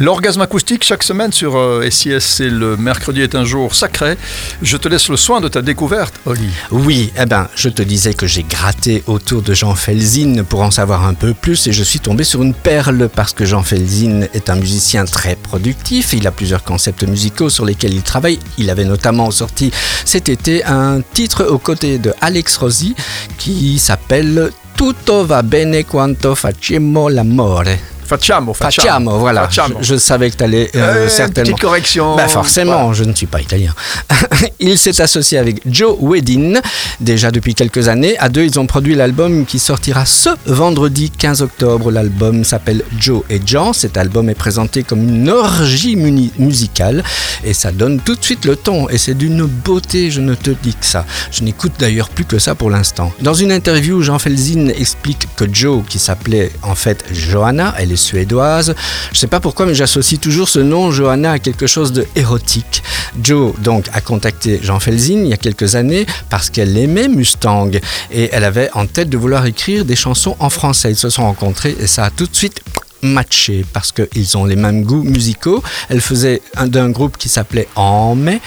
L'orgasme acoustique chaque semaine sur euh, SIS, c'est le mercredi est un jour sacré. Je te laisse le soin de ta découverte, Oli. Oui, eh ben, je te disais que j'ai gratté autour de Jean Felzin pour en savoir un peu plus et je suis tombé sur une perle parce que Jean Felzin est un musicien très productif. Il a plusieurs concepts musicaux sur lesquels il travaille. Il avait notamment sorti cet été un titre aux côtés de Alex Rossi qui s'appelle Tutto va bene quanto facciamo l'amore. Facciamo, facciamo. voilà. Je, savais que tu allais euh, certainement. Petite correction. Ben forcément, je ne suis pas italien. il s'est associé avec Joe Wedin déjà depuis quelques années. À deux, ils ont produit l'album qui sortira ce vendredi 15 octobre. L'album s'appelle Joe et Jean. Cet album est présenté comme une orgie musicale et ça donne tout de suite le ton. Et c'est d'une beauté, je ne te dis que ça. Je n'écoute d'ailleurs plus que ça pour l'instant. Dans une interview, Jean Felzin explique que Joe, qui s'appelait en fait Johanna, elle suédoise. Je ne sais pas pourquoi, mais j'associe toujours ce nom, Johanna, à quelque chose de érotique. Joe, donc, a contacté Jean Felzin il y a quelques années parce qu'elle aimait Mustang et elle avait en tête de vouloir écrire des chansons en français. Ils se sont rencontrés et ça a tout de suite matché parce qu'ils ont les mêmes goûts musicaux. Elle faisait un d'un groupe qui s'appelait En mai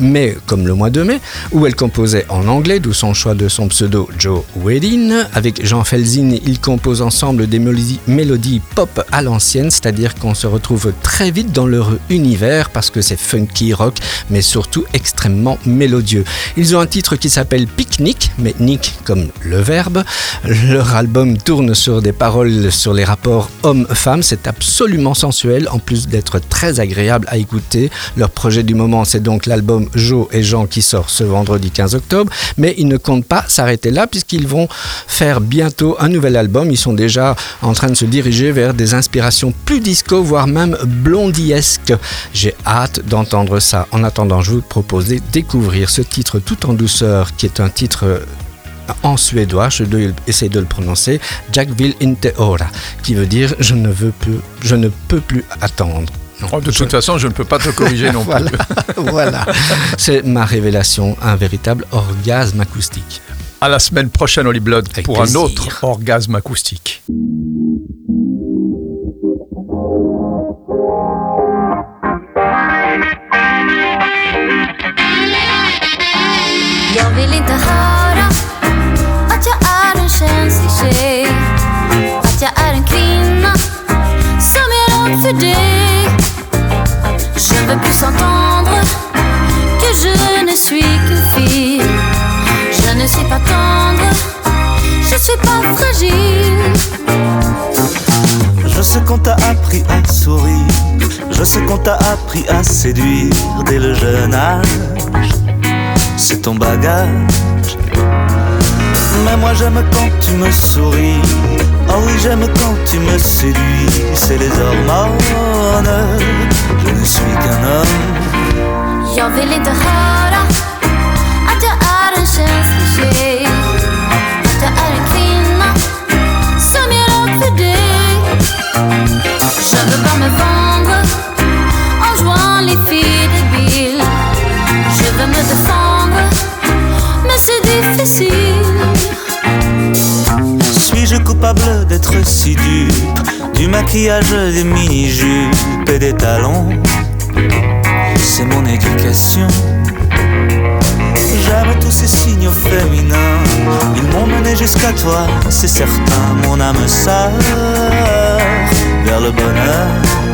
mais comme le mois de mai, où elle composait en anglais, d'où son choix de son pseudo Joe Wedin. Avec Jean Felzin, ils composent ensemble des mélodies, pop à l'ancienne, c'est-à-dire qu'on se retrouve très vite dans leur univers parce que c'est funky rock, mais surtout extrêmement mélodieux. Ils ont un titre qui s'appelle Picnic, mais Nick comme le verbe. Leur album tourne sur des paroles sur les rapports homme-femme, c'est absolument sensuel, en plus d'être très agréable à écouter. Leur projet du moment, c'est donc l'album Joe et Jean qui sort ce vendredi 15 octobre, mais ils ne comptent pas s'arrêter là puisqu'ils vont faire bientôt un nouvel album. Ils sont déjà en train de se diriger vers des inspirations plus disco, voire même blondiesques. J'ai hâte d'entendre ça. En attendant, je vous propose de découvrir ce titre tout en douceur qui est un titre en suédois, je dois essayer de le prononcer, Jackville inte ora, qui veut dire je ne, veux plus, je ne peux plus attendre. Oh, de toute façon, je ne peux pas te corriger non plus. voilà, c'est ma révélation, un véritable orgasme acoustique. À la semaine prochaine, Holly Blood, pour un autre orgasme acoustique. Ne veux plus s'entendre que je ne suis que fille. Je ne suis pas tendre, je suis pas fragile. Je sais qu'on t'a appris à sourire, je sais qu'on t'a appris à séduire dès le jeune âge. C'est ton bagage. Mais moi j'aime quand tu me souris. Oh oui, j'aime quand tu me séduis. C'est les hormones je ne suis qu'un homme. Jag vill inte höra du maquillage, des mini-jupes et des talons C'est mon éducation. J'aime tous ces signaux féminins. Ils m'ont mené jusqu'à toi, c'est certain. Mon âme sœur vers le bonheur.